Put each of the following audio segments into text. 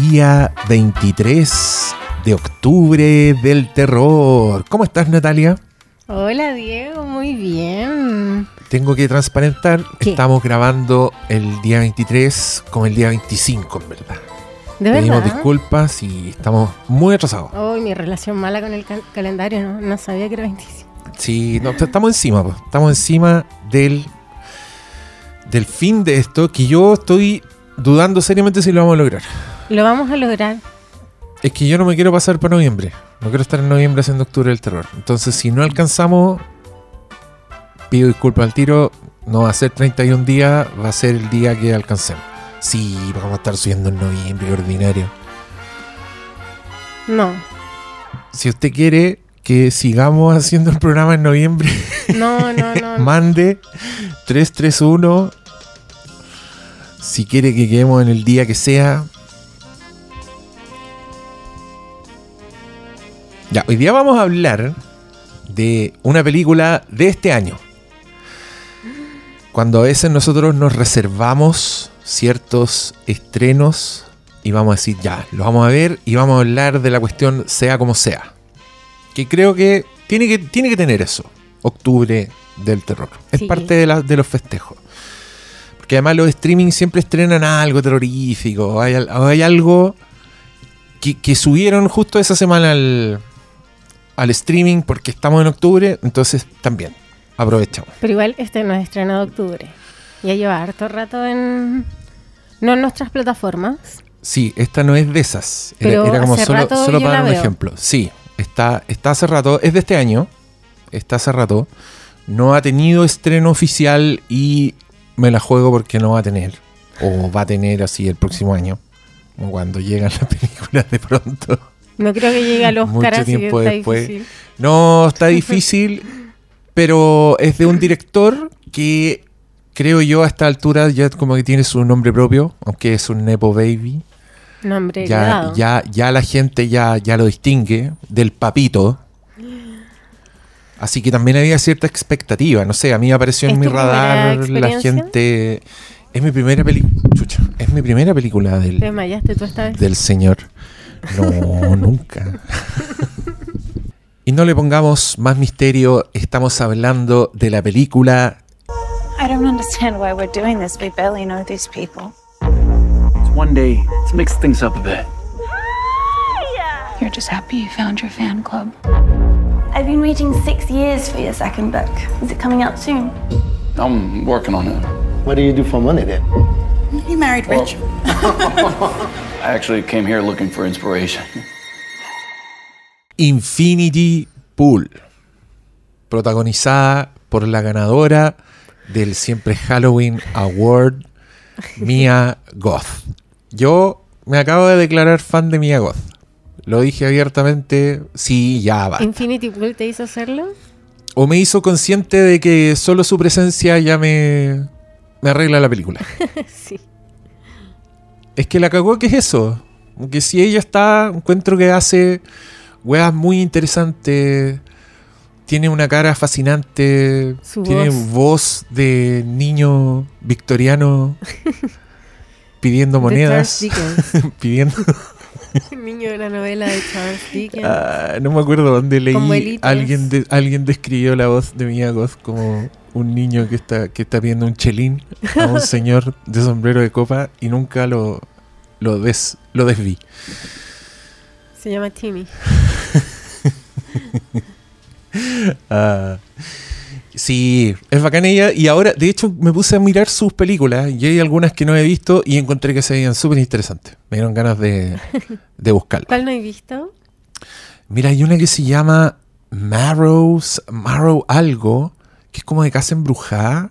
día 23 de octubre del terror. ¿Cómo estás, Natalia? Hola, Diego, muy bien. Tengo que transparentar, ¿Qué? estamos grabando el día 23 con el día 25, en verdad. ¿De Pedimos verdad? disculpas y estamos muy atrasados. Oh, mi relación mala con el cal- calendario, no, no sabía que era 25. Sí, no, estamos encima, pues. estamos encima del, del fin de esto que yo estoy dudando seriamente si lo vamos a lograr. Lo vamos a lograr. Es que yo no me quiero pasar para noviembre. No quiero estar en noviembre haciendo octubre del terror. Entonces, si no alcanzamos, pido disculpas al tiro. No va a ser 31 días, va a ser el día que alcancemos. Sí, vamos a estar subiendo en noviembre, ordinario. No, Si usted quiere que sigamos haciendo el programa en noviembre, no, no, no. mande 331. Si quiere que quedemos en el día que sea. Ya, hoy día vamos a hablar de una película de este año. Cuando a veces nosotros nos reservamos ciertos estrenos y vamos a decir, ya, lo vamos a ver y vamos a hablar de la cuestión sea como sea. Que creo que tiene que, tiene que tener eso. Octubre del terror. Es Sí. parte de, la- de los festejos. Porque además los streaming siempre estrenan algo terrorífico. Hay, hay algo que, que subieron justo esa semana al, al streaming porque estamos en octubre. Entonces también aprovechamos. Pero igual este no es estreno de octubre. Ya lleva harto rato en... No en nuestras plataformas. Sí, esta no es de esas. Era, Pero era como hace solo, rato solo para dar un veo. ejemplo. Sí, está, está hace rato. Es de este año. Está hace rato. No ha tenido estreno oficial y me la juego porque no va a tener. O va a tener así el próximo año. Cuando llegan las películas de pronto. No creo que llegue al Oscar, Mucho así que tiempo está después. difícil. No, está difícil. pero es de un director que creo yo a esta altura ya como que tiene su nombre propio. Aunque es un Nepo Baby. Nombre ya, heredado. ya, ya la gente ya, ya lo distingue del papito. Así que también había cierta expectativa. No sé, a mí apareció en ¿Es mi radar la gente. Es mi primera película. Es mi primera película Te del, desmayaste tú esta vez. del señor. No, nunca. Y no le pongamos más misterio. Estamos hablando de la película I don't understand why we're doing this. We barely know these people. It's one day. Let's mix things up a bit. You're just happy you found your fan club. I've been waiting six years for your second book. Is it coming out soon? I'm working on it. What do you do for money then? You married rich. I actually came here looking for inspiration. Infinity Pool, protagonizada por la ganadora del siempre Halloween Award, Mia Goth. Yo me acabo de declarar fan de Mia Goth. Lo dije abiertamente, sí, ya va. ¿Infinity Pool te hizo hacerlo? O me hizo consciente de que solo su presencia ya me, me arregla la película. sí. Es que la cagó que es eso. Que si ella está, encuentro que hace weas muy interesantes. Tiene una cara fascinante. Su tiene voz. voz de niño victoriano pidiendo monedas. Charles Dickens. pidiendo. El niño de la novela de Charles Dickens. Ah, no me acuerdo dónde leí. Alguien, de- alguien describió la voz de Mia Goth como un niño que está, que está viendo un chelín a un señor de sombrero de copa y nunca lo, lo, des, lo desví. Se llama Timmy. Ah, sí, es bacán ella. Y ahora, de hecho, me puse a mirar sus películas y hay algunas que no he visto y encontré que se veían súper interesantes. Me dieron ganas de, de buscarla. ¿Cuál no he visto? Mira, hay una que se llama Marrows, Marrow algo, que es como de casa embrujada.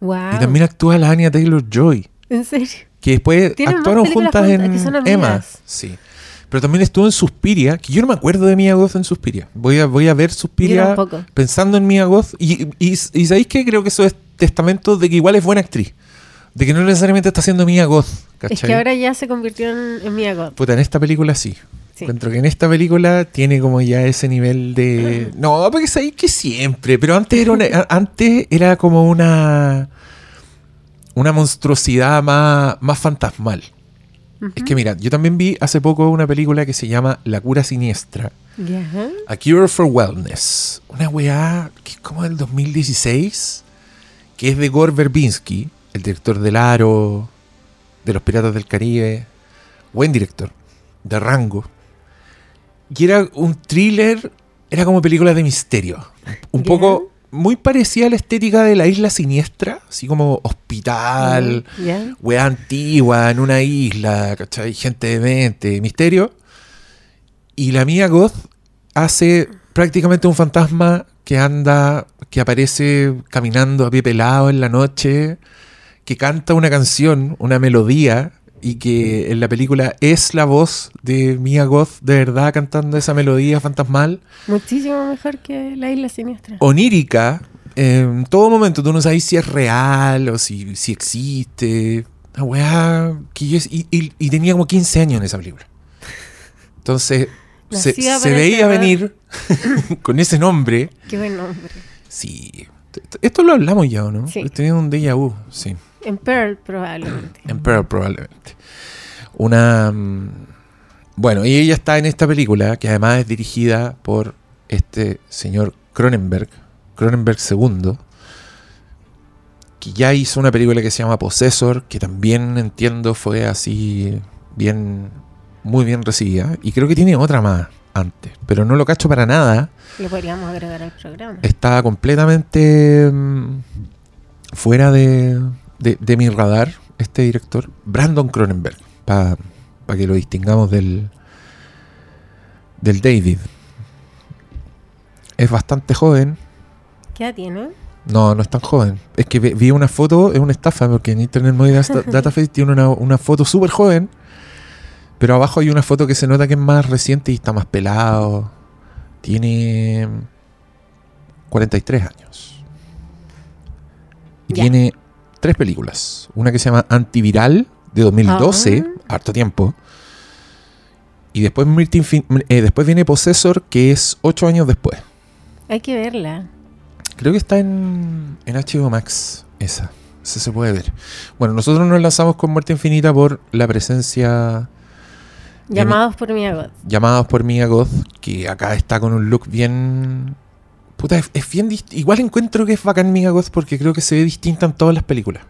Wow. Y también actúa la Anya Taylor Joy. ¿En serio? Que después actuaron juntas juntas, en que son. Emma. Sí. Pero también estuvo en Suspiria, que yo no me acuerdo de Mia Goth en Suspiria. Voy a, voy a ver Suspiria pensando en Mia Goth. Y, y, y ¿sabéis qué? Creo que eso es testamento de que igual es buena actriz. De que no necesariamente está haciendo Mia Goth. ¿cachai? Es que ahora ya se convirtió en, en Mia Goth. Puta, en esta película sí. Sí. Encuentro que en esta película tiene como ya ese nivel de. No, porque sabéis que siempre. Pero antes era, una- antes era como una. Una monstruosidad más, más fantasmal. Es que mira, yo también vi hace poco una película que se llama La cura siniestra. Ya. A Cure for Wellness. Una weá que es como del 2016, que es de Gore Verbinski, el director del Aro, de Los Piratas del Caribe. Buen director, de rango. Y era un thriller, era como película de misterio. Un poco muy parecida a la estética de la isla siniestra, así como hospital, Ya. weá antigua en una isla, ¿cachai? Gente de mente, misterio. Y la mía Goth hace prácticamente un fantasma que anda, que aparece caminando a pie pelado en la noche, que canta una canción, una melodía, y que en la película es la voz de Mia Goth de verdad cantando esa melodía fantasmal Muchísimo mejor que la isla siniestra. onírica en todo momento. Tú no sabes si es real o si, si existe. Una weá que yo... Y, y- y tenía como 15 años en esa película. Entonces, se, veía venir con ese nombre. Qué buen nombre. Sí. Esto lo hablamos ya, ¿o no? Sí. Tenido un déjà vu, sí. En Pearl, probablemente. En Pearl, probablemente. Una. mm, Bueno, y ella está en esta película, que además es dirigida por este señor Cronenberg, Cronenberg II, que ya hizo una película que se llama Possessor, que también entiendo fue así bien, muy bien recibida. Y creo que tiene otra más antes, pero no lo cacho para nada. Lo podríamos agregar al programa. Está completamente mm, fuera de, de- de mi radar este director, Brandon Cronenberg, para que lo distingamos del, del David. Es bastante joven. ¿Qué edad tiene? No, no es tan joven. Es que vi- una foto, es una estafa, porque en Internet Movie Data- Database tiene una, una foto súper joven, pero abajo hay una foto que se nota que es más reciente y está más pelado. Tiene 43 años. Y Ya. tiene tres películas. Una que se llama Antiviral, de 2012, harto tiempo. Y después, eh, después viene Possessor, que es 8 años después. Hay que verla. Creo que está en, en HBO Max, esa. Esa se puede ver. Bueno, nosotros nos lanzamos con Muerte Infinita por la presencia Llamados por mi God. llamados por Mia Goth, que acá está con un look bien... Puta, es, es bien... Igual encuentro que es bacán Mia Goth porque creo que se ve distinta en todas las películas.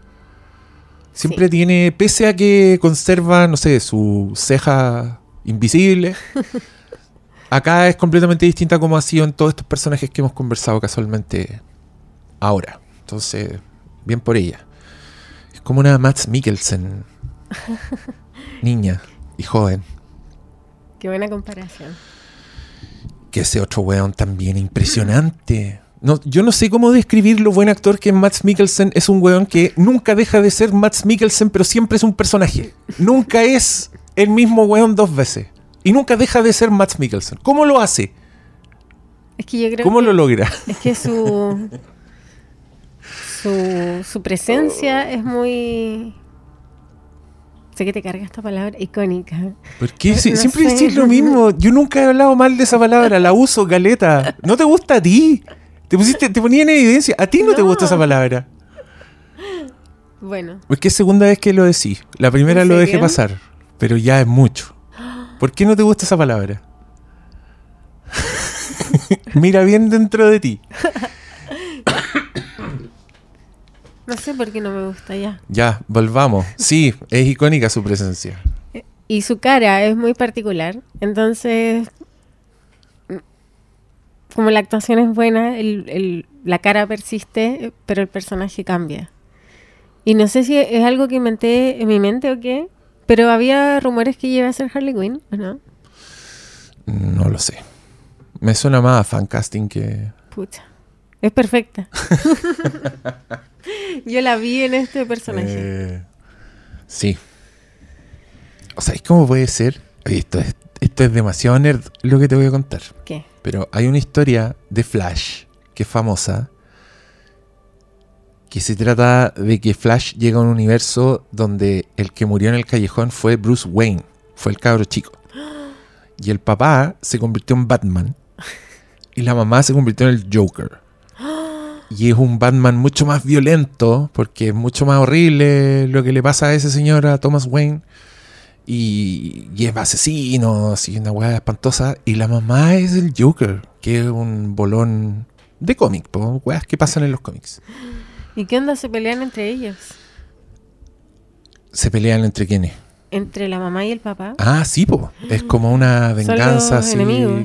Siempre Sí. tiene, pese a que conserva, no sé, su ceja invisible, acá es completamente distinta como ha sido en todos estos personajes que hemos conversado casualmente ahora. Entonces, bien por ella. Es como una Max Mikkelsen. Niña y joven. Qué buena comparación. Que ese otro weón también impresionante. No, yo no sé cómo describir lo buen actor que es Max Mikkelsen. Es un weón que nunca deja de ser Max Mikkelsen, pero siempre es un personaje. Nunca es el mismo weón dos veces. Y nunca deja de ser Max Mikkelsen. ¿Cómo lo hace? Es que yo creo ¿Cómo que lo logra? es que su su, su presencia es muy sé que te carga esta palabra icónica. ¿Por qué? Si- No siempre sé. decís lo mismo. Yo nunca he hablado mal de esa palabra. La uso, galeta. ¿No te gusta a ti? Te, pusiste, te ponía en evidencia. A ti no, te No. gusta esa palabra. Bueno, Es que es segunda vez que lo decís. La primera ¿En lo dejé pasar. Pero ya es mucho. ¿Por qué no te gusta esa palabra? Mira bien dentro de ti. no sé por qué no me gusta ya. Ya, volvamos. Sí, es icónica su presencia. Y su cara es muy particular. Entonces, mm, como la actuación es buena, el- el- la cara persiste, pero el personaje cambia. Y no sé si es algo que inventé en mi mente o qué, pero había rumores que iba a ser Harley Quinn, ¿o no? No lo sé. Me suena más a fancasting que... Pucha. Es perfecta. Yo la vi en este personaje. Eh, sí. O sea, ¿cómo puede ser? Oye, esto es, esto es demasiado nerd lo que te voy a contar. ¿Qué? Pero hay una historia de Flash que es famosa. Que se trata de que Flash llega a un universo donde el que murió en el callejón fue Bruce Wayne. Fue el cabro chico. Y el papá se convirtió en Batman. Y la mamá se convirtió en el Joker. Y es un Batman mucho más violento, porque es mucho más horrible lo que le pasa a ese señor, a Thomas Wayne. Y, y es asesino, así una weá espantosa. Y la mamá es el Joker, que es un bolón de cómic, po, weas que pasan en los cómics. ¿Y qué onda se pelean entre ellos? ¿Se pelean entre quiénes? Entre la mamá y el papá. Ah, sí, po. Es como una venganza así.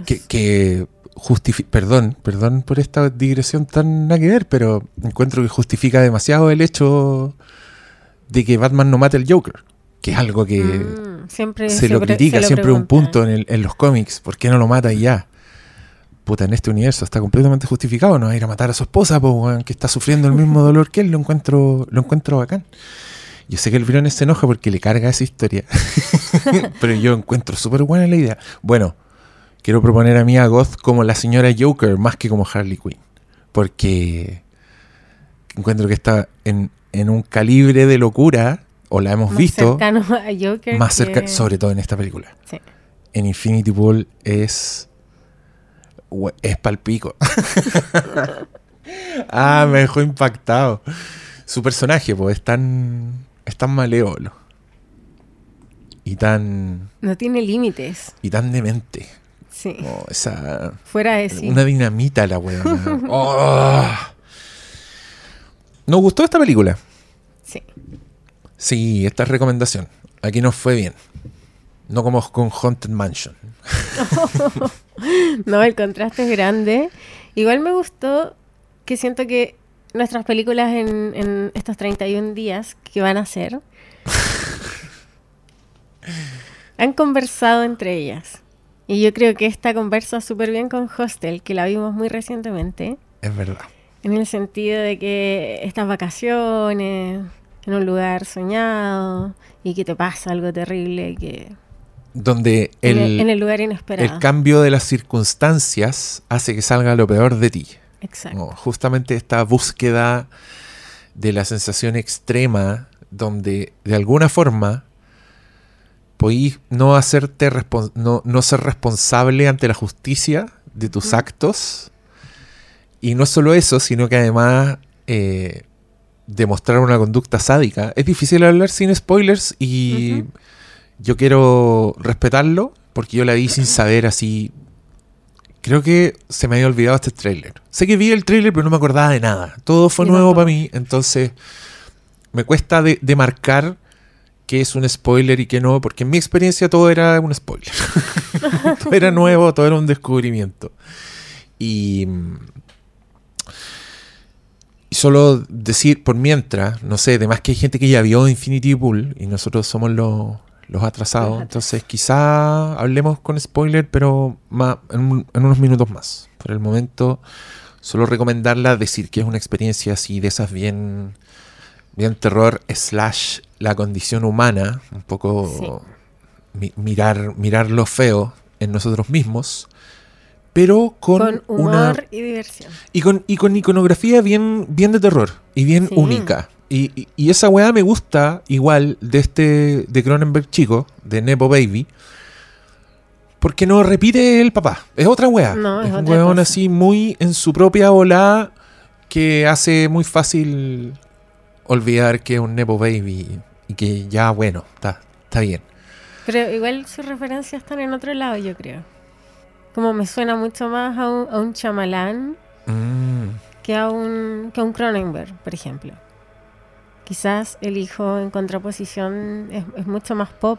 Que, que justifi- Perdón, perdón por esta digresión tan nada que ver, pero encuentro que justifica demasiado el hecho de que Batman no mate al Joker. Que es algo que Mm, siempre se lo critica, se lo siempre un punto en, el- en los cómics. ¿Por qué no lo mata y ya? Puta, en este universo está completamente justificado. No va a ir a matar a su esposa, po, que está sufriendo el mismo dolor que él. Lo encuentro, lo encuentro bacán. Yo sé que el Briones se enoja porque le carga esa historia. Pero yo encuentro súper buena la idea. Bueno, quiero proponer a Mia Goth como la señora Joker más que como Harley Quinn. Porque encuentro que está en, en un calibre de locura, o la hemos Más visto, cercano a Joker. más cerca, sobre todo en esta película. Sí. En Infinity Pool es. es palpico. ah, me dejó impactado. Su personaje, pues, es tan. es tan malévolo. Y tan. No tiene límites. y tan demente. Sí. Oh, esa. Fuera de sí. Una dinamita la weona. Oh. ¿Nos gustó esta película? Sí. Sí, esta es recomendación. Aquí nos fue bien. No como con Haunted Mansion. No, el contraste es grande. Igual me gustó que siento que nuestras películas en, en estos 31 días que van a ser han conversado entre ellas. Y yo creo que esta conversa súper bien con Hostel, que la vimos muy recientemente, Es verdad. en el sentido de que estas vacaciones en un lugar soñado y que te pasa algo terrible que Donde en, el, el, en el lugar inesperado. el cambio de las circunstancias hace que salga lo peor de ti. Exacto. No, justamente esta búsqueda de la sensación extrema donde de alguna forma podís no hacerte no, no ser responsable ante la justicia de tus actos. Y no solo eso sino que además eh, demostrar una conducta sádica. Es difícil hablar sin spoilers y yo quiero respetarlo porque yo la vi sin saber así. Creo que se me había olvidado este tráiler. Sé que vi el tráiler, pero no me acordaba de nada. Todo fue nuevo para mí, entonces me cuesta de, demarcar qué es un spoiler y qué no, porque en mi experiencia todo era un spoiler. todo era nuevo, todo era un descubrimiento. Y, mm, y solo decir por mientras, no sé, además que hay gente que ya vio Infinity Pool y nosotros somos los, los atrasados, entonces quizá hablemos con spoiler, pero más, en, en unos minutos más. Por el momento, solo recomendarla, decir que es una experiencia así de esas bien, bien terror slash la condición humana, un poco mi- mirar, mirar lo feo en nosotros mismos, pero con, Con humor una y diversión. y con, y con iconografía bien, bien de terror y bien Sí. única. Y, y- y esa weá me gusta igual de este de Cronenberg chico, de Nepo Baby, porque no repite el papá. Es otra weá. No, es es un weón cosa. así muy en su propia ola que hace muy fácil olvidar que es un Nepo Baby y que ya, bueno, está, está bien. Pero igual sus referencias están en otro lado, yo creo. Como me suena mucho más a un, a un chamalán Mm, que a un, que a un Cronenberg, por ejemplo. Quizás el hijo en contraposición es, es mucho más pop.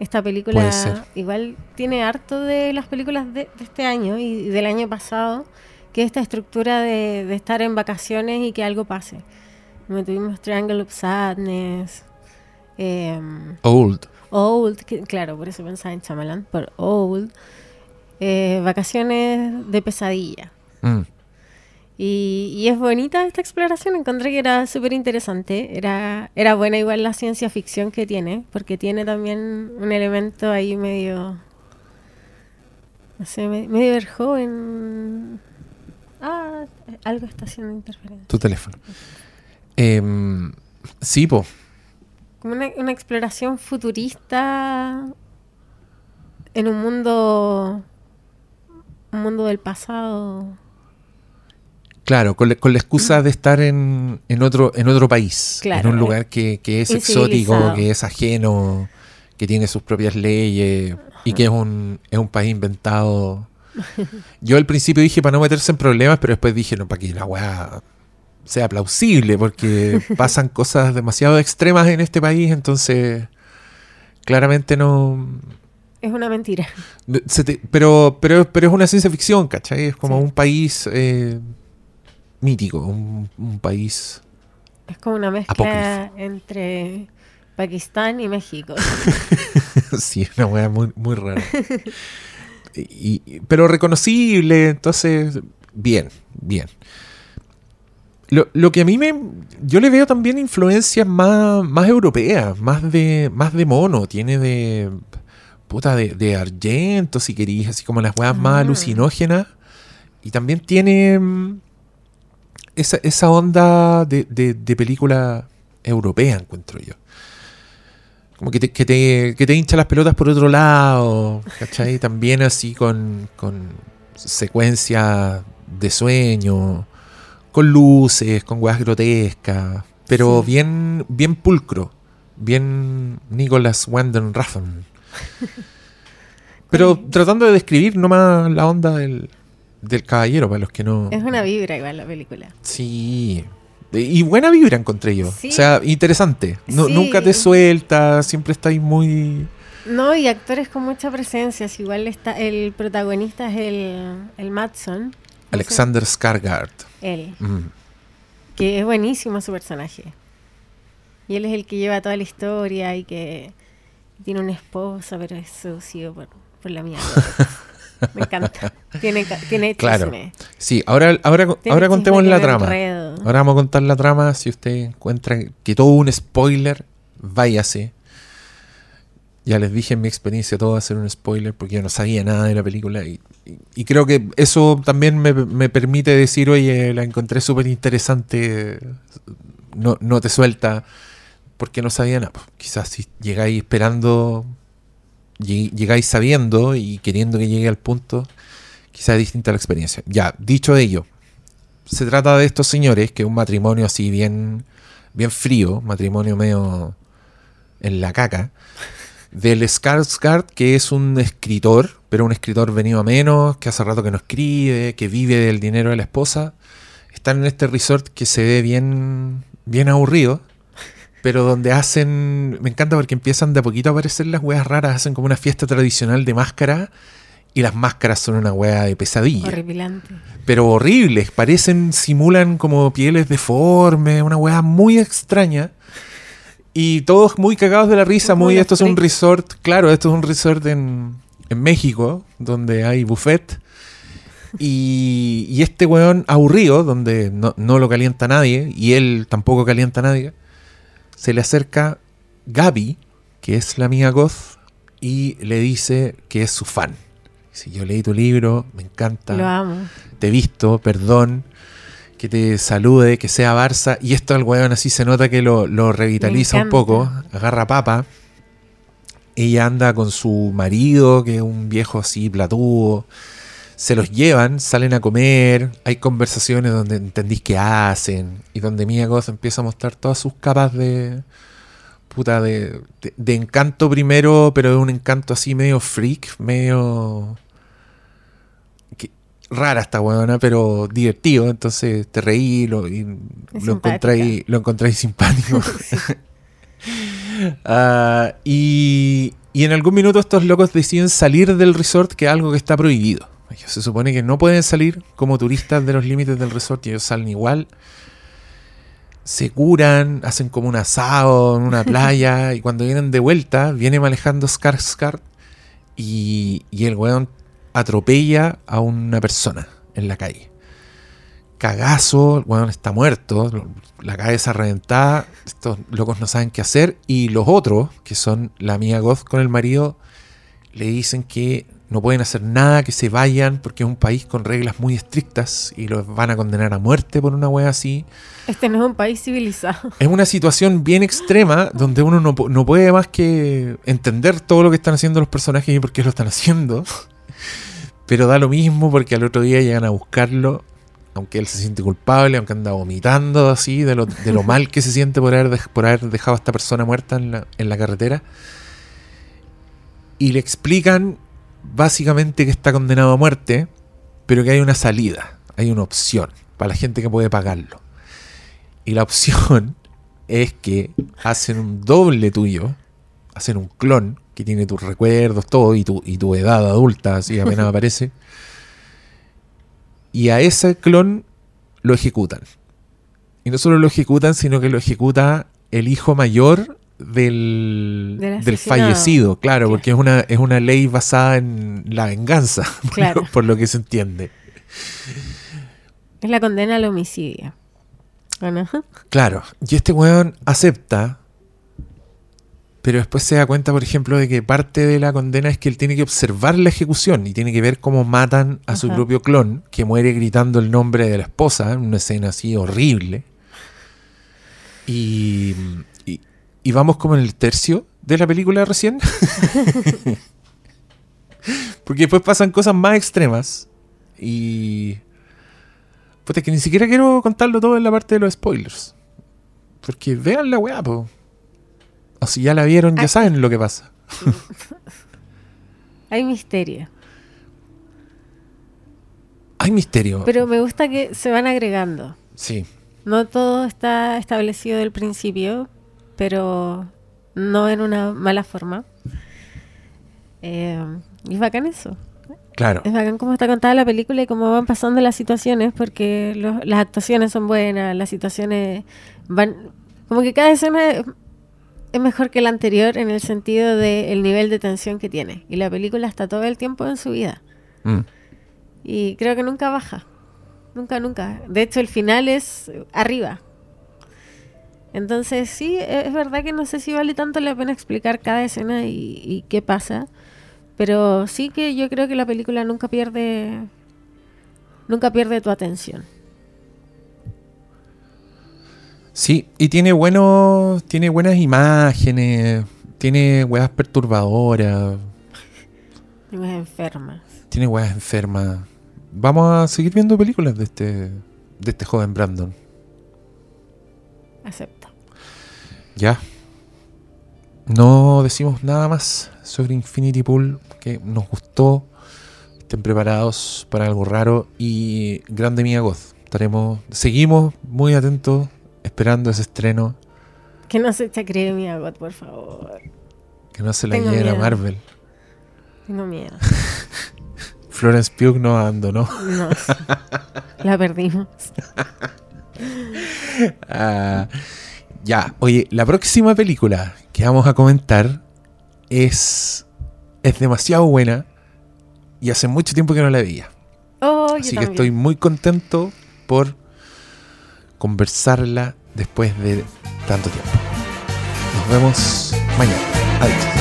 Esta película igual tiene harto de las películas de, de este año y del año pasado, que es esta estructura de, de estar en vacaciones y que algo pase. Como tuvimos Triangle of Sadness, em, old. Old, que- claro, por eso pensaba en Chamalán, por Old, eh, Vacaciones de Pesadilla. Mm. Y, y es bonita esta exploración, encontré que era súper interesante, era, era buena igual la ciencia ficción que tiene, porque tiene también un elemento ahí medio, no sé, me- medio Verhoeven. Ah, algo está haciendo interferencia. Tu teléfono. Em, sí, po. Como una, una exploración futurista en un mundo, un mundo del pasado. Claro, con la, con la excusa de estar en, en otro en otro país, Claro, en un eh, lugar que, que es exótico, que es ajeno, que tiene sus propias leyes y que es un, es un país inventado. Yo al principio dije para no meterse en problemas, pero después dije, no, para que la weá sea plausible, porque pasan cosas demasiado extremas en este país, entonces claramente no... Es una mentira. te- pero, pero, pero es una ciencia ficción, ¿cachai? Es como Sí. un país eh, mítico, un, un país... Es como una mezcla Apócrifo. entre Pakistán y México. sí, una weá muy, muy rara. Y- pero reconocible, entonces, bien, bien. Lo, lo que a mí me. Yo le veo también influencias más, más europeas, más de, más de mono. Tiene de. Puta, de, de argento, si querís, así como las weas más Ah. alucinógenas. Y también tiene. mm, Esa, esa onda de, de, de película europea, encuentro yo. Como que te, que, te, que te hincha las pelotas por otro lado, ¿cachai? También así con, con secuencias de sueño, con luces, con weas grotescas, pero Sí. bien, bien pulcro, bien Nicholas Winding Refn. Pero tratando de describir nomás la onda del, del caballero, para los que no... es una vibra igual la película. Sí. Y buena vibra encontré yo. Sí. O sea, interesante. Sí. Nunca te suelta, siempre estáis muy... No, y actores con mucha presencia. si Igual está el protagonista es el, el Matson. no sé, Alexander Skarsgård. Él, Mm. que es buenísimo su personaje. Y él es el que lleva toda la historia y que tiene una esposa, pero es sucio por, por la mierda. Me encanta. Tiene, tiene Claro. chisme. Sí, ahora, ahora, Tiene ahora contemos la trama. enredo. Ahora vamos a contar la trama. Si usted encuentra que todo un spoiler, váyase. Ya les dije en mi experiencia, todo va a ser un spoiler porque yo no sabía nada de la película. Y, y- creo que eso también me, me permite decir, oye, la encontré súper interesante. No, no te suelta porque no sabía nada. Pues, quizás si llegáis esperando, lleg- llegáis sabiendo y queriendo que llegue al punto, quizás es distinta la experiencia. Ya, dicho ello, se trata de estos señores, que es un matrimonio así bien, bien frío, matrimonio medio en la caca, del Skarsgård, que es un escritor, pero un escritor venido a menos, que hace rato que no escribe, que vive del dinero de la esposa. Están en este resort que se ve bien, bien aburrido, pero donde hacen, me encanta porque empiezan de a poquito a aparecer las weas raras, hacen como una fiesta tradicional de máscara y las máscaras son una wea de pesadilla Horripilante. pero horribles, parecen, simulan como pieles deformes, una weá muy extraña. Y todos muy cagados de la risa, muy, esto es un resort, claro, esto es un resort en, en México, donde hay buffet. Y, y este weón aburrido, donde no, no lo calienta nadie, y él tampoco calienta a nadie, se le acerca Gaby, que es la amiga Goth, y le dice que es su fan. Si yo leí tu libro, me encanta Lo amo. te he visto, perdón, que te salude, que sea Barça. Y esto al weón así se nota que lo, lo revitaliza un poco, agarra papa. Ella anda con su marido, que es un viejo así platudo. Se los llevan, salen a comer, hay conversaciones donde entendís qué hacen y donde Mia Goth empieza a mostrar todas sus capas de puta de, de, de encanto primero, pero de un encanto así medio freak, medio rara esta weona, pero divertido, entonces te reí lo, y lo simpática. lo encontráis simpático. Ah, y, y en algún minuto estos locos deciden salir del resort, que es algo que está prohibido. Ellos se supone que no pueden salir como turistas de los límites del resort y ellos salen igual. Se curan, hacen como un asado en una playa y cuando vienen de vuelta, viene manejando Skarsgård y, y el weón atropella a una persona en la calle. Cagazo, el weón está muerto, la cabeza reventada, estos locos no saben qué hacer y los otros, que son la amiga Goth con el marido, le dicen que no pueden hacer nada, que se vayan porque es un país con reglas muy estrictas y los van a condenar a muerte por una wea así. Este no es un país civilizado. Es una situación bien extrema donde uno no puede más que entender todo lo que están haciendo los personajes y por qué lo están haciendo. Pero da lo mismo porque al otro día llegan a buscarlo, aunque él se siente culpable, aunque anda vomitando así, de lo, de lo mal que se siente por haber, por haber dejado a esta persona muerta en la, en la carretera. y le explican básicamente que está condenado a muerte, pero que hay una salida, hay una opción para la gente que puede pagarlo. Y la opción es que hacen un doble tuyo, hacen un clon que tiene tus recuerdos, todo, y tu, y tu edad adulta, así apenas aparece. Y a ese clon lo ejecutan. Y no solo lo ejecutan, sino que lo ejecuta el hijo mayor del, Del fallecido, claro, Claro. porque es una, es una ley basada en la venganza, por, lo, por lo que se entiende. Es la condena al homicidio. ¿O no? Claro, y este weón acepta, pero después se da cuenta, por ejemplo, de que parte de la condena es que él tiene que observar la ejecución y tiene que ver cómo matan a su propio clon, que muere gritando el nombre de la esposa, en una escena así horrible. Y, y, y vamos como en el tercio de la película recién. Porque después pasan cosas más extremas y... Puta, es que ni siquiera quiero contarlo todo en la parte de los spoilers. Porque vean la weá, po. O si ya la vieron, ya saben lo que pasa. Hay misterio. Hay misterio. Pero me gusta que se van agregando. Sí. No todo está establecido del principio, pero no en una mala forma. Eh, y es bacán eso. Claro. Es bacán cómo está contada la película y cómo van pasando las situaciones, porque los- las actuaciones son buenas, las situaciones van... Como que cada escena es, mejor que la anterior en el sentido del nivel de tensión que tiene. Y la película está todo el tiempo en su vida. Mm. Y creo que nunca baja. Nunca, nunca. De hecho, el final es arriba. Entonces, sí, e- es verdad que no sé si vale tanto la pena explicar cada escena y, y qué pasa. Pero sí que yo creo que la película nunca pierde. Nunca pierde tu atención. Sí, y tiene buenos, tiene buenas imágenes, tiene weas perturbadoras, No es enferma. tiene weas enfermas. Vamos a seguir viendo películas de este, de este joven Brandon. Acepto. Ya. No decimos nada más sobre Infinity Pool que nos gustó. Estén preparados para algo raro y grande Mia Goth. Estaremos, seguimos muy atentos esperando ese estreno. Que no se chacree mi agot, por favor. Que no se la Tengo lleven a miedo. Marvel. Tengo miedo. Florence Pugh nos abandonó. No. la perdimos. Ah, ya, oye, la próxima película que vamos a comentar es, es demasiado buena y hace mucho tiempo que no la veía. Oh, Así que también. estoy muy contento por conversarla después de tanto tiempo. Nos vemos mañana. Adiós.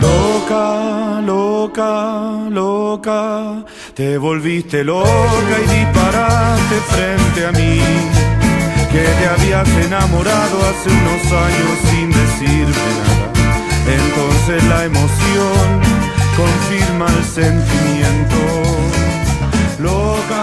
Loca, loca, loca, te volviste loca y disparaste frente a mí, que te habías enamorado hace unos años sin decirte nada. Entonces la emoción confirma el sentimiento. Loca